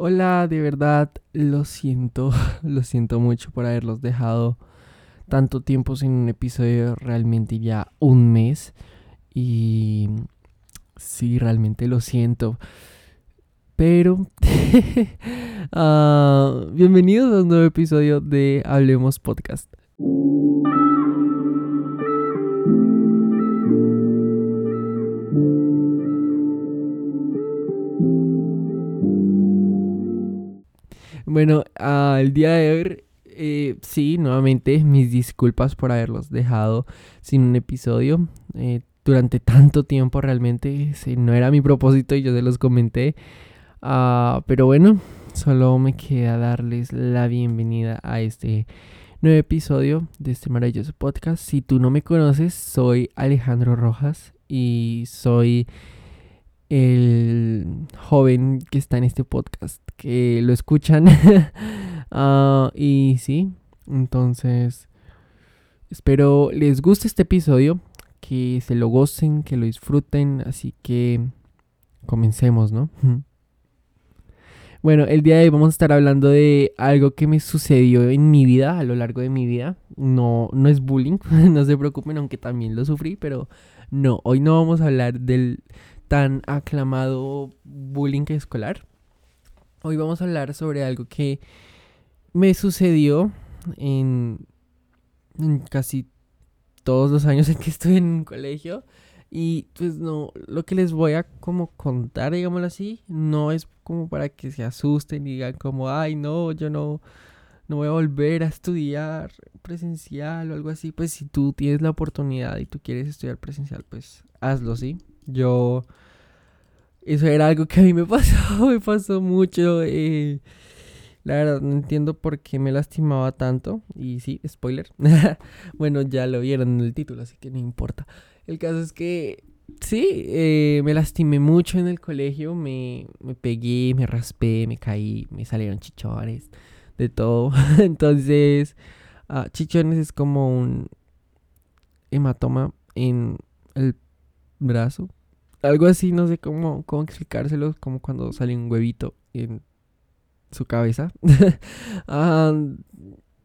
Hola, de verdad, lo siento, lo siento mucho por haberlos dejado tanto tiempo sin un episodio, realmente ya un mes. Y sí, realmente lo siento. Pero, ah, bienvenidos a un nuevo episodio de Hablemos Podcast. Bueno, el día de hoy, eh, sí, nuevamente mis disculpas por haberlos dejado sin un episodio. Eh, durante tanto tiempo realmente no era mi propósito y yo se los comenté. Ah, pero bueno, solo me queda darles la bienvenida a este nuevo episodio de este maravilloso podcast. Si tú no me conoces, soy Alejandro Rojas y soy el joven que está en este podcast, que lo escuchan. Ah, y sí, entonces espero les guste este episodio, que se lo gocen, que lo disfruten, así que comencemos, ¿no? Bueno, el día de hoy vamos a estar hablando de algo que me sucedió en mi vida, a lo largo de mi vida. No, no es bullying, no se preocupen, aunque también lo sufrí, pero no, hoy no vamos a hablar del tan aclamado bullying escolar. Hoy vamos a hablar sobre algo que me sucedió en, casi todos los años en que estuve en un colegio. Y pues no, lo que les voy a como contar, digámoslo así, no es como para que se asusten y digan como, ay no, yo no, no voy a volver a estudiar presencial o algo así. Pues si tú tienes la oportunidad y tú quieres estudiar presencial, pues hazlo, ¿sí? Yo, eso era algo que a mí me pasó, me pasó mucho. Eh, la verdad, no entiendo por qué me lastimaba tanto. Y sí, spoiler. bueno, ya lo vieron en el título, así que no importa. El caso es que sí, eh, me lastimé mucho en el colegio. Me, me pegué, me raspé, me caí, me salieron chichones, de todo. Entonces, uh, chichones es como un hematoma en el brazo algo así, no sé cómo, cómo explicárselo, como cuando sale un huevito en su cabeza. Ah,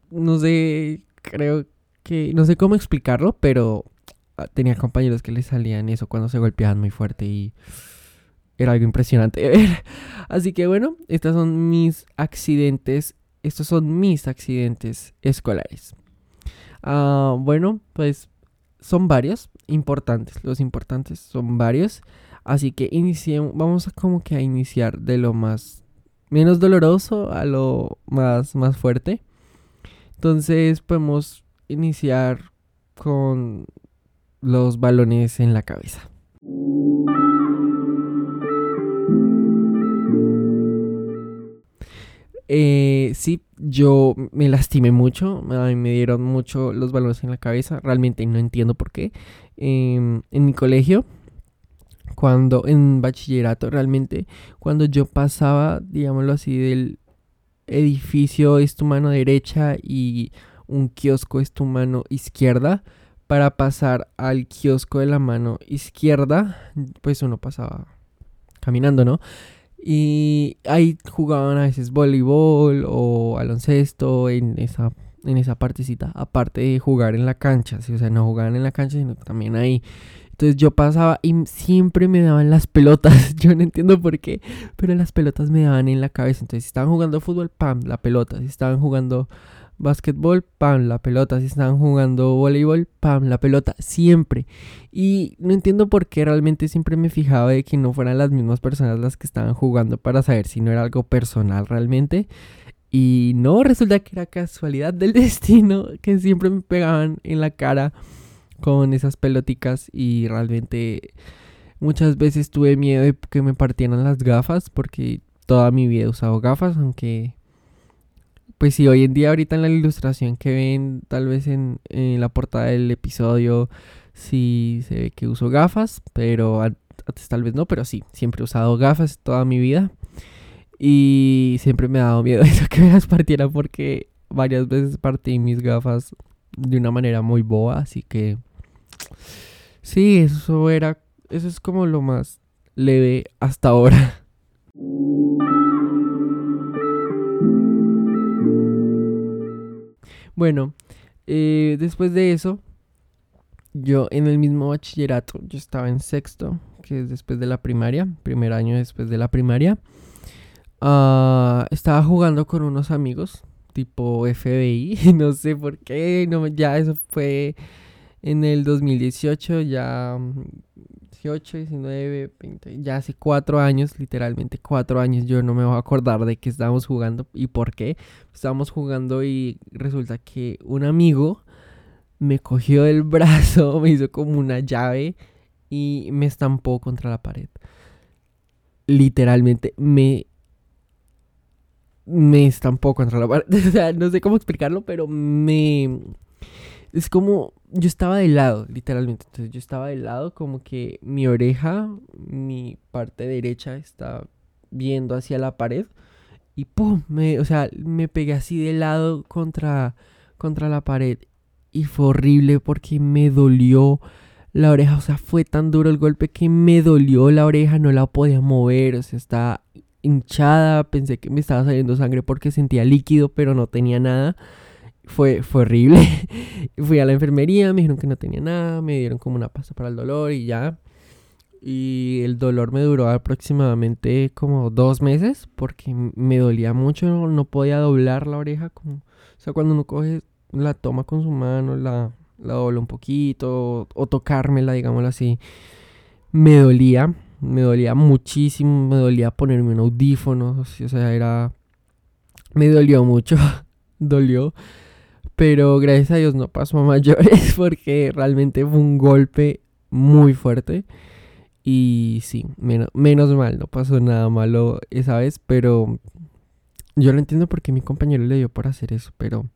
no sé, creo que, no sé cómo explicarlo, pero ah, tenía compañeros que le salían eso cuando se golpeaban muy fuerte y era algo impresionante de ver. Así que bueno, estos son mis accidentes, estos son mis accidentes escolares. Ah, bueno, pues son varios importantes. Los importantes son varios. Así que iniciemos, vamos a como que a iniciar de lo más menos doloroso a lo más, más fuerte. Entonces podemos iniciar con los balones en la cabeza. Eh, sí, yo me lastimé mucho, me dieron mucho los balones en la cabeza, realmente no entiendo por qué. Em, en mi colegio, cuando en bachillerato, realmente, cuando yo pasaba, digámoslo así, del edificio es tu mano derecha y un kiosco es tu mano izquierda, para pasar al kiosco de la mano izquierda, pues uno pasaba caminando, ¿no? Y ahí jugaban a veces voleibol o baloncesto en esa, en esa partecita, aparte de jugar en la cancha, o sea, no jugaban en la cancha, sino también ahí. Entonces yo pasaba y siempre me daban las pelotas, yo no entiendo por qué, pero las pelotas me daban en la cabeza. Entonces si estaban jugando fútbol, pam, la pelota, si estaban jugando básquetbol, pam, la pelota. Si estaban jugando voleibol, pam, la pelota. Siempre. Y no entiendo por qué realmente siempre me fijaba de que no fueran las mismas personas las que estaban jugando para saber si no era algo personal realmente. Y no, resulta que era casualidad del destino que siempre me pegaban en la cara con esas peloticas y realmente muchas veces tuve miedo de que me partieran las gafas porque toda mi vida he usado gafas, aunque pues sí, hoy en día ahorita en la ilustración que ven tal vez en, la portada del episodio sí se ve que uso gafas, pero antes tal vez no, pero sí, siempre he usado gafas toda mi vida y siempre me ha dado miedo eso que me las partiera porque varias veces partí mis gafas de una manera muy boa, así que sí, eso era eso es como lo más leve hasta ahora. Bueno, eh, después de eso, yo en el mismo bachillerato, yo estaba en sexto, que es después de la primaria, primer año después de la primaria. Ah, estaba jugando con unos amigos, tipo FBI, no sé por qué, no, ya eso fue en el 2018, ya 18, 19, 20, ya hace cuatro años, literalmente cuatro años, yo no me voy a acordar de qué estábamos jugando y por qué. Estábamos jugando y resulta que un amigo me cogió el brazo, me hizo como una llave y me estampó contra la pared. Literalmente me me estampó contra la pared. O sea, no sé cómo explicarlo, pero me es como yo estaba de lado, literalmente. Entonces yo estaba de lado como que mi oreja, mi parte derecha está viendo hacia la pared y pum, me, o sea, me pegué así de lado contra contra la pared y fue horrible porque me dolió la oreja, o sea, fue tan duro el golpe que me dolió la oreja, no la podía mover, o sea, estaba hinchada, pensé que me estaba saliendo sangre porque sentía líquido, pero no tenía nada. Fue, fue horrible. Fui a la enfermería, me dijeron que no tenía nada, me dieron como una pasta para el dolor y ya. Y el dolor me duró aproximadamente como dos meses porque me dolía mucho, no podía doblar la oreja. Como, o sea, cuando uno coge, la toma con su mano, la, la dobla un poquito o, tocármela, digámoslo así, me dolía, me dolía muchísimo, me dolía ponerme un audífono, o sea, era... Me dolió mucho, dolió. Pero gracias a Dios no pasó a mayores porque realmente fue un golpe muy fuerte. Y sí, menos, mal, no pasó nada malo esa vez, pero yo lo entiendo porque mi compañero le dio por hacer eso, pero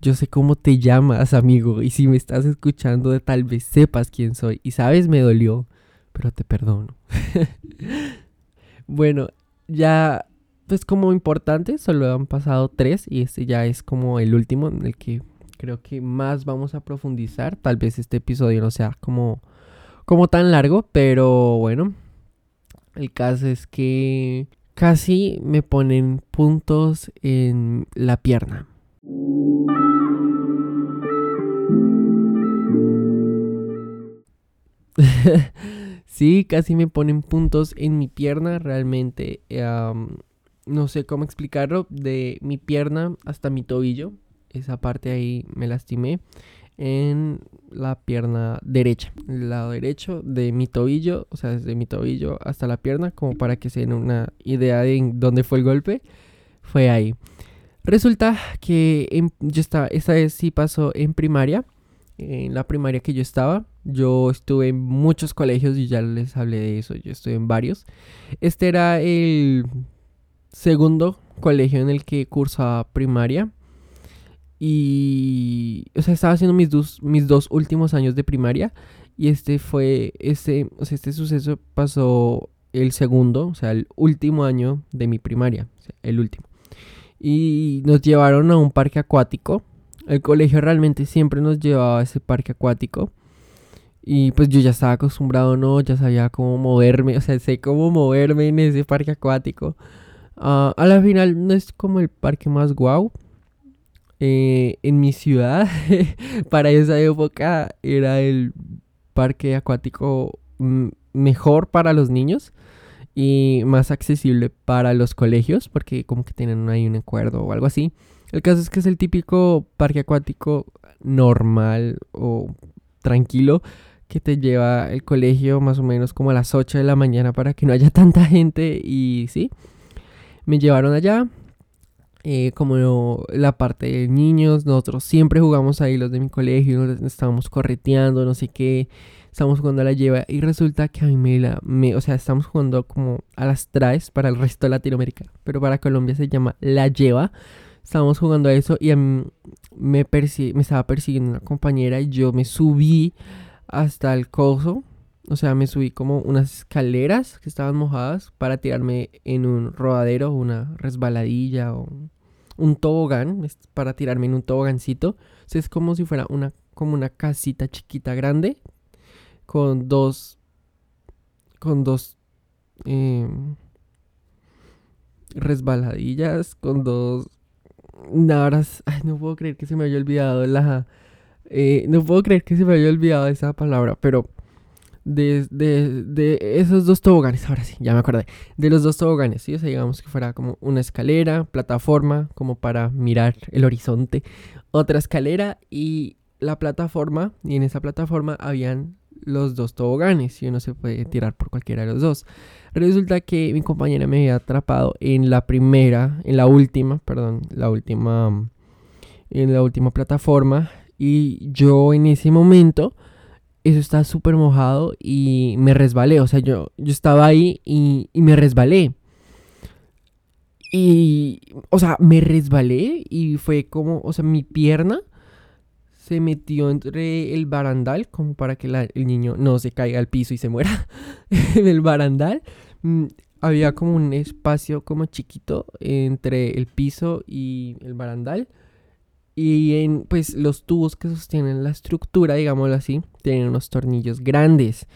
yo sé cómo te llamas, amigo, y si me estás escuchando, tal vez sepas quién soy. Y sabes, me dolió, pero te perdono. bueno, ya pues como importante, solo han pasado tres y este ya es como el último en el que creo que más vamos a profundizar. Tal vez este episodio no sea como, como tan largo, pero bueno, el caso es que casi me ponen puntos en la pierna. sí, casi me ponen puntos en mi pierna. Realmente no sé cómo explicarlo, de mi pierna hasta mi tobillo. Esa parte ahí me lastimé en la pierna derecha, el lado derecho de mi tobillo, o sea, desde mi tobillo hasta la pierna, como para que se den una idea de dónde fue el golpe, fue ahí. Resulta que yo estaba, esta vez sí pasó en primaria, en la primaria que yo estaba, yo estuve en muchos colegios y ya les hablé de eso, yo estuve en varios. Este era el segundo colegio en el que cursaba primaria. Y, o sea, estaba haciendo mis dos, mis dos últimos años de primaria. Y este fue, este, o sea, este suceso pasó el segundo, o sea, el último año de mi primaria, el último. Y nos llevaron a un parque acuático. El colegio realmente siempre nos llevaba a ese parque acuático. Y pues yo ya estaba acostumbrado, ¿no? Ya sabía cómo moverme, o sea, sé cómo moverme en ese parque acuático. Ah, a la final no es como el parque más guau. Eh, en mi ciudad, para esa época, era el parque acuático mejor para los niños y más accesible para los colegios, porque como que tienen ahí un acuerdo o algo así. El caso es que es el típico parque acuático normal o tranquilo que te lleva el colegio más o menos como a las 8 de la mañana para que no haya tanta gente y sí. Me llevaron allá. Eh, como la parte de niños, nosotros siempre jugamos ahí, los de mi colegio, estábamos correteando, no sé qué, estamos jugando a la lleva y resulta que a mí me la, me, o sea, estamos jugando como a las traes para el resto de Latinoamérica, pero para Colombia se llama la lleva. Estábamos jugando a eso y a mí me estaba persiguiendo una compañera y yo me subí hasta el coso o sea, me subí como unas escaleras que estaban mojadas para tirarme en un rodadero, una resbaladilla o un tobogán, para tirarme en un tobogancito. O sea, es como si fuera una, como una casita chiquita grande con dos, con dos em, resbaladillas, con dos ahora, no puedo creer que se me haya olvidado la... Eh, no puedo creer que se me haya olvidado esa palabra, pero de, de, esos dos toboganes, ahora sí, ya me acordé, de los dos toboganes, ¿sí? O sea, digamos que fuera como una escalera, plataforma, como para mirar el horizonte, otra escalera y la plataforma, y en esa plataforma habían los dos toboganes y uno se puede tirar por cualquiera de los dos. Resulta que mi compañera me había atrapado en la primera, en la última, perdón, la última, en la última plataforma y yo en ese momento eso estaba súper mojado y me resbalé, o sea, yo, yo estaba ahí y, y me resbalé. Y, o sea, me resbalé y fue como, o sea, mi pierna se metió entre el barandal, como para que el niño no se caiga al piso y se muera en el barandal. Mm, había como un espacio como chiquito entre el piso y el barandal. Y en pues los tubos que sostienen la estructura, digámoslo así, tienen unos tornillos grandes.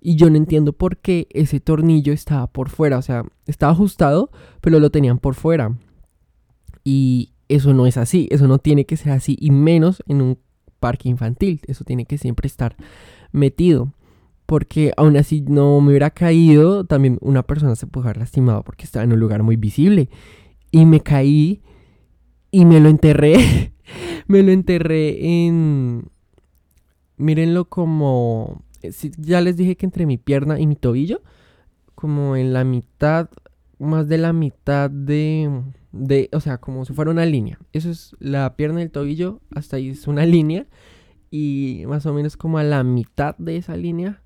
Y yo no entiendo por qué ese tornillo estaba por fuera. O sea, estaba ajustado, pero lo tenían por fuera. Y eso no es así. Eso no tiene que ser así. Y menos en un parque infantil. Eso tiene que siempre estar metido. Porque aún así no me hubiera caído, también una persona se puede haber lastimado porque estaba en un lugar muy visible. Y me caí y me lo enterré. me lo enterré en... Mírenlo como... Ya les dije que entre mi pierna y mi tobillo. Como en la mitad, más de la mitad de de, o sea, como si fuera una línea. Eso es la pierna del tobillo, hasta ahí es una línea. Y más o menos como a la mitad de esa línea,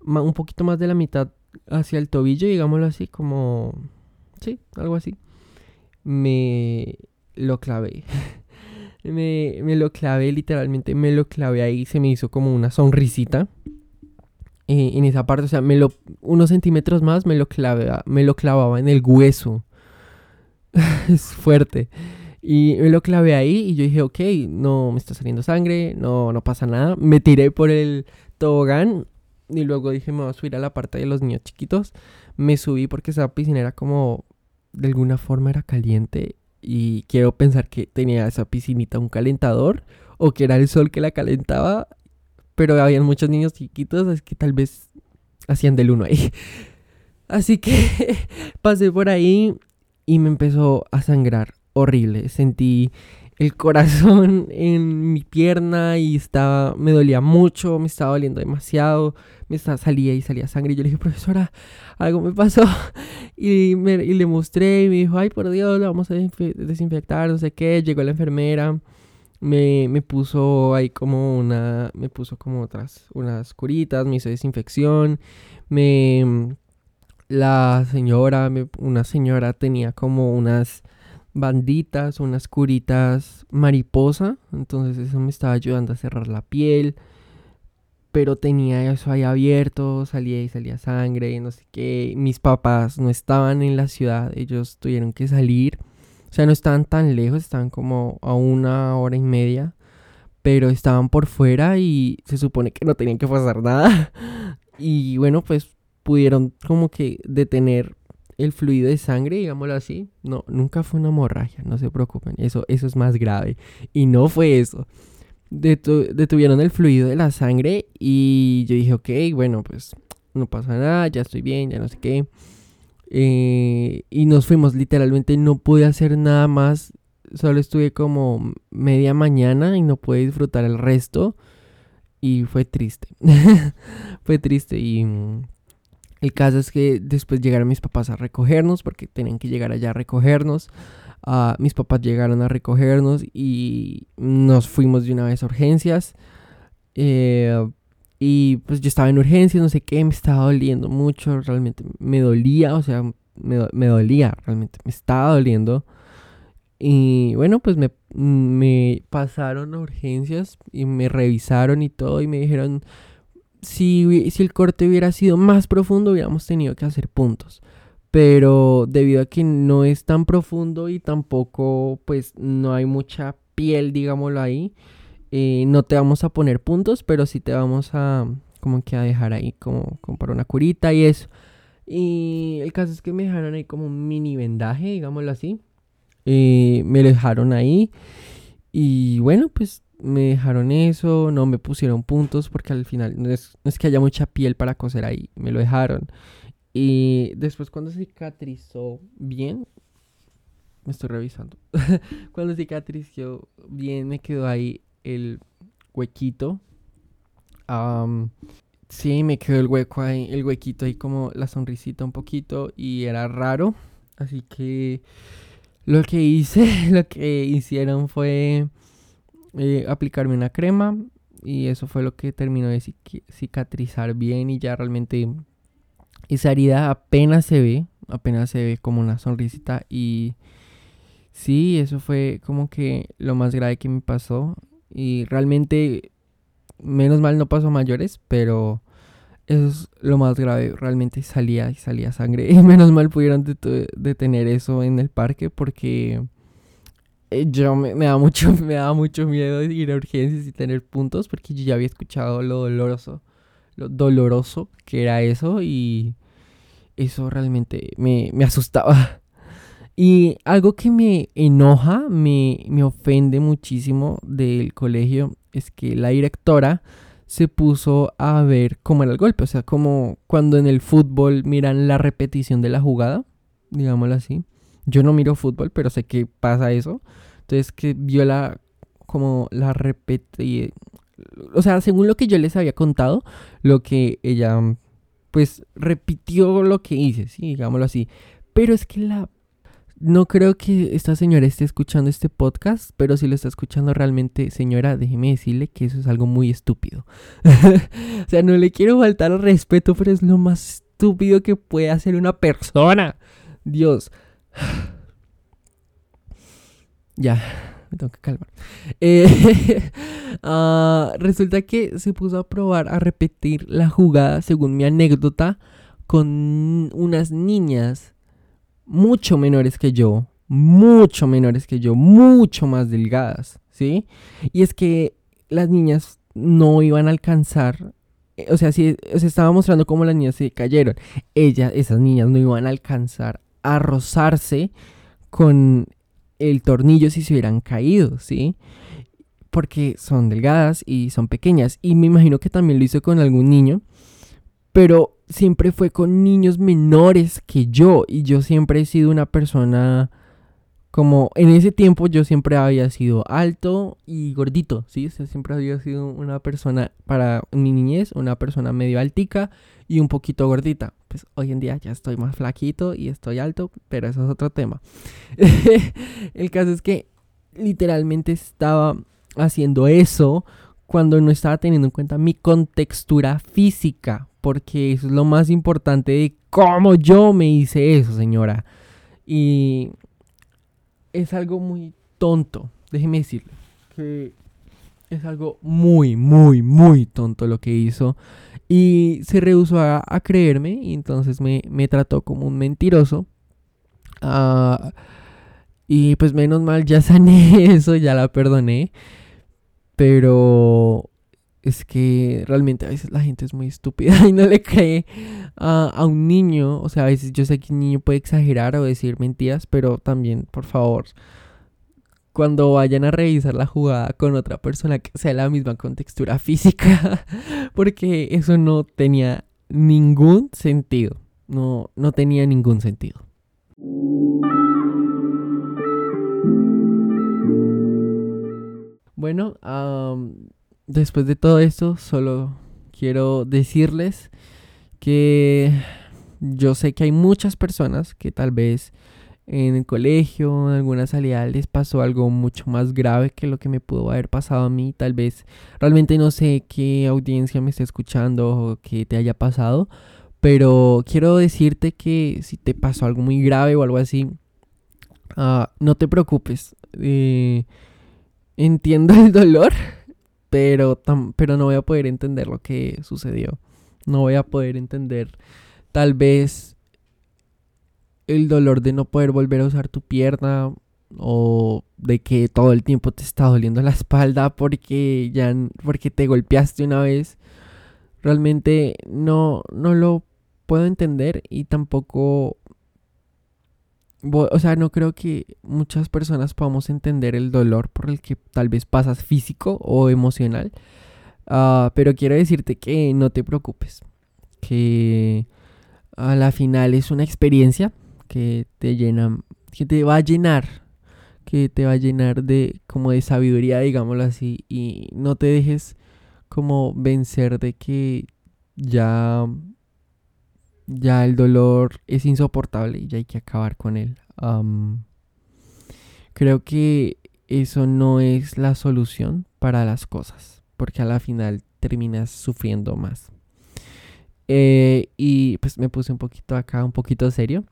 un poquito más de la mitad hacia el tobillo, digámoslo así, como, sí, algo así. Me lo clavé. me, me, lo clavé, literalmente me lo clavé ahí, se me hizo como una sonrisita. Eh, en esa parte, o sea, me lo, unos centímetros más me lo, clavé, me lo clavaba en el hueso es fuerte. Y me lo clavé ahí y yo dije, ok, no me está saliendo sangre, no, no pasa nada. Me tiré por el tobogán y luego dije, me voy a subir a la parte de los niños chiquitos. Me subí porque esa piscina era como, de alguna forma era caliente y quiero pensar que tenía esa piscinita un calentador o que era el sol que la calentaba. Pero habían muchos niños chiquitos, así que tal vez hacían del uno ahí. Así que pasé por ahí y me empezó a sangrar horrible. Sentí el corazón en mi pierna y estaba, me dolía mucho, me estaba doliendo demasiado, me estaba, salía y salía sangre. Y yo le dije, profesora, algo me pasó. Y, me, y le mostré y me dijo, ay, por Dios, lo vamos a desinfectar, no sé qué. Llegó la enfermera, me, me puso ahí como una, me puso como otras, unas curitas, me hizo desinfección, me la señora, una señora tenía como unas banditas, unas curitas mariposa, entonces eso me estaba ayudando a cerrar la piel, pero tenía eso ahí abierto, salía y salía sangre, no sé qué, mis papás no estaban en la ciudad, ellos tuvieron que salir, o sea, no estaban tan lejos, estaban como a una hora y media, pero estaban por fuera y se supone que no tenían que pasar nada. Y bueno, pues pudieron como que detener el fluido de sangre, digámoslo así. No, nunca fue una hemorragia, no se preocupen, eso, eso es más grave. Y no fue eso. detuvieron el fluido de la sangre y yo dije, ok, bueno, pues no pasa nada, ya estoy bien, ya no sé qué. Eh, y nos fuimos, literalmente no pude hacer nada más. Solo estuve como media mañana y no pude disfrutar el resto. Y fue triste. fue triste y el caso es que después llegaron mis papás a recogernos porque tenían que llegar allá a recogernos. Ah, mis papás llegaron a recogernos y nos fuimos de una vez a urgencias. Eh, y pues yo estaba en urgencias, no sé qué, me estaba doliendo mucho, realmente me dolía, o sea, me, me dolía, realmente me estaba doliendo. Y bueno, pues me, me pasaron a urgencias y me revisaron y todo y me dijeron, si, si el corte hubiera sido más profundo, hubiéramos tenido que hacer puntos. Pero debido a que no es tan profundo y tampoco, pues, no hay mucha piel, digámoslo ahí, eh, no te vamos a poner puntos, pero sí te vamos a, como que a dejar ahí, como, como para una curita y eso. Y el caso es que me dejaron ahí como un mini vendaje, digámoslo así. Eh, me dejaron ahí. Y bueno, pues me dejaron eso, no me pusieron puntos porque al final no es, que haya mucha piel para coser ahí, me lo dejaron. Y después cuando cicatrizó bien, me estoy revisando, cuando cicatrizó bien me quedó ahí el huequito. sí, me quedó el hueco ahí, el huequito ahí como la sonrisita un poquito y era raro. Así que lo que hice, lo que hicieron fue eh, aplicarme una crema y eso fue lo que terminó de cicatrizar bien y ya realmente esa herida apenas se ve, apenas se ve como una sonrisita y sí, eso fue como que lo más grave que me pasó y realmente menos mal no pasó a mayores, pero eso es lo más grave, realmente salía y salía sangre y menos mal pudieron detener eso en el parque porque yo me, da mucho, me da mucho miedo ir a urgencias y tener puntos porque yo ya había escuchado lo doloroso, lo doloroso que era eso y eso realmente me, asustaba. Y algo que me enoja, me, me ofende muchísimo del colegio es que la directora se puso a ver cómo era el golpe. O sea, como cuando en el fútbol miran la repetición de la jugada, digámoslo así. Yo no miro fútbol, pero sé que pasa eso. Entonces que vio la como la repetí o sea, según lo que yo les había contado, lo que ella pues repitió lo que hice, sí, digámoslo así. Pero es que la no creo que esta señora esté escuchando este podcast, pero si lo está escuchando realmente, señora, déjeme decirle que eso es algo muy estúpido. o sea, no le quiero faltar al respeto, pero es lo más estúpido que puede hacer una persona. Dios. Ya, me tengo que calmar. Eh, ah, resulta que se puso a probar a repetir la jugada, según mi anécdota, con unas niñas mucho menores que yo, mucho menores que yo, mucho más delgadas, ¿sí? Y es que las niñas no iban a alcanzar eh, o sea, si se estaba mostrando cómo las niñas se cayeron. Ellas, esas niñas no iban a alcanzar a rozarse con el tornillo si se hubieran caído, ¿sí? Porque son delgadas y son pequeñas. Y me imagino que también lo hizo con algún niño. Pero siempre fue con niños menores que yo. Y yo siempre he sido una persona como en ese tiempo yo siempre había sido alto y gordito, ¿sí? siempre había sido una persona, para mi niñez, una persona medio altica y un poquito gordita. Pues hoy en día ya estoy más flaquito y estoy alto, pero eso es otro tema. El caso es que literalmente estaba haciendo eso cuando no estaba teniendo en cuenta mi contextura física, porque eso es lo más importante de cómo yo me hice eso, señora. Y es algo muy tonto, déjeme decirle, que es algo muy, muy, muy tonto lo que hizo. Y se rehusó a, creerme y entonces me, trató como un mentiroso. Ah, y pues menos mal ya sané eso, ya la perdoné. Pero es que realmente a veces la gente es muy estúpida y no le cree a, un niño. O sea, a veces yo sé que un niño puede exagerar o decir mentiras, pero también, por favor, cuando vayan a revisar la jugada con otra persona que sea la misma contextura física, porque eso no tenía ningún sentido. No, no tenía ningún sentido. Bueno, después de todo esto, solo quiero decirles que yo sé que hay muchas personas que tal vez en el colegio, en alguna salida les pasó algo mucho más grave que lo que me pudo haber pasado a mí. Tal vez realmente no sé qué audiencia me está escuchando o qué te haya pasado, pero quiero decirte que si te pasó algo muy grave o algo así, ah, no te preocupes. Eh, entiendo el dolor pero, pero no voy a poder entender lo que sucedió. No voy a poder entender tal vez el dolor de no poder volver a usar tu pierna o de que todo el tiempo te está doliendo la espalda porque ya porque te golpeaste una vez. Realmente no no lo puedo entender y tampoco o sea, no creo que muchas personas podamos entender el dolor por el que tal vez pasas físico o emocional. Ah, pero quiero decirte que no te preocupes. Que a la final es una experiencia que te llena, que te va a llenar, que te va a llenar de como de sabiduría, digámoslo así, y no te dejes como vencer de que ya ya el dolor es insoportable y ya hay que acabar con él. creo que eso no es la solución para las cosas, porque a la final terminas sufriendo más. Eh, y pues me puse un poquito acá, un poquito serio,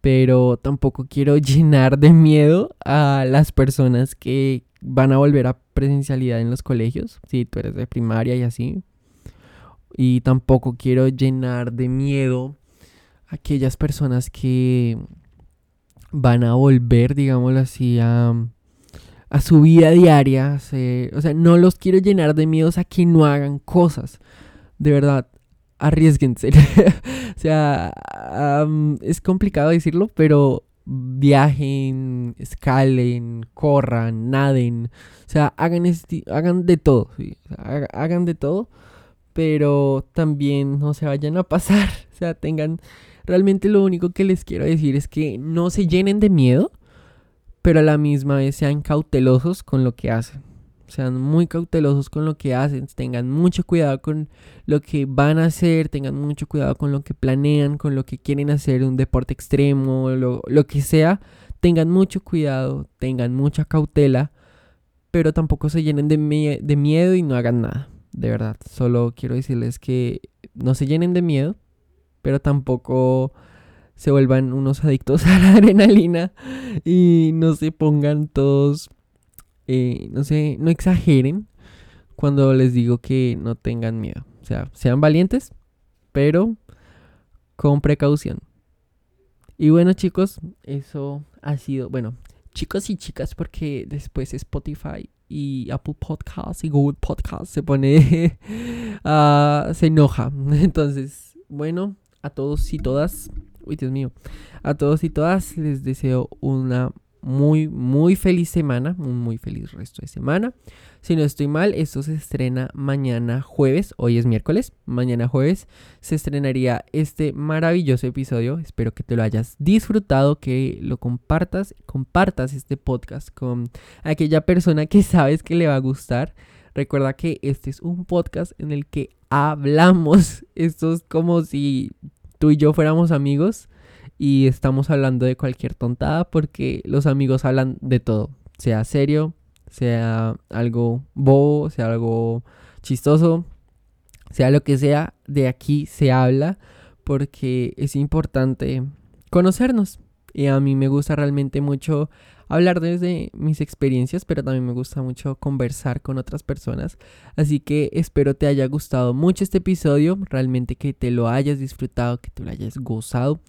pero tampoco quiero llenar de miedo a las personas que van a volver a presencialidad en los colegios, si tú eres de primaria y así, y tampoco quiero llenar de miedo a aquellas personas que van a volver, digámoslo así, a, a su vida diaria. o sea, no los quiero llenar de miedos a que no hagan cosas. De verdad, arriesguense. o sea, es complicado decirlo, pero viajen, escalen, corran, naden. O sea, hagan, hagan de todo. hagan de todo pero también no se vayan a pasar, o sea, tengan, realmente lo único que les quiero decir es que no se llenen de miedo, pero a la misma vez sean cautelosos con lo que hacen. Sean muy cautelosos con lo que hacen, tengan mucho cuidado con lo que van a hacer, tengan mucho cuidado con lo que planean, con lo que quieren hacer, un deporte extremo, lo, lo que sea, tengan mucho cuidado, tengan mucha cautela, pero tampoco se llenen de, de miedo y no hagan nada de verdad. Solo quiero decirles que no se llenen de miedo, pero tampoco se vuelvan unos adictos a la adrenalina y no se pongan todos, eh, no sé, no exageren cuando les digo que no tengan miedo. O sea, sean valientes, pero con precaución. Y bueno chicos, eso ha sido, bueno, chicos y chicas porque después Spotify y Apple Podcasts y Google Podcasts se pone, uh, se enoja. Entonces, bueno, a todos y todas, uy Dios mío, a todos y todas les deseo una muy, muy feliz semana, un muy feliz resto de semana. Si no estoy mal, esto se estrena mañana jueves, hoy es miércoles, mañana jueves se estrenaría este maravilloso episodio. Espero que te lo hayas disfrutado, que lo compartas, compartas este podcast con aquella persona que sabes que le va a gustar. Recuerda que este es un podcast en el que hablamos. Esto es como si tú y yo fuéramos amigos y estamos hablando de cualquier tontada porque los amigos hablan de todo, sea serio, sea algo bobo, sea algo chistoso, sea lo que sea, de aquí se habla porque es importante conocernos. Y a mí me gusta realmente mucho hablar desde mis experiencias, pero también me gusta mucho conversar con otras personas. Así que espero te haya gustado mucho este episodio, realmente que te lo hayas disfrutado, que te lo hayas gozado.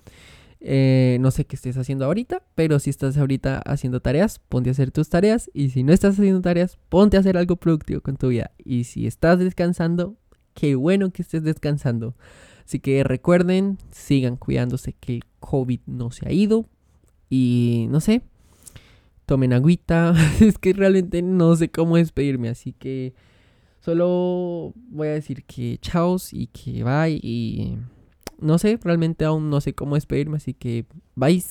Eh, no sé qué estés haciendo ahorita, pero si estás ahorita haciendo tareas, ponte a hacer tus tareas. Y si no estás haciendo tareas, ponte a hacer algo productivo con tu vida. Y si estás descansando, qué bueno que estés descansando. Así que recuerden, sigan cuidándose que el COVID no se ha ido. Y no sé, tomen agüita. es que realmente no sé cómo despedirme. Así que solo voy a decir que chao y que bye. Y no sé, realmente aún no sé cómo despedirme, así que bye.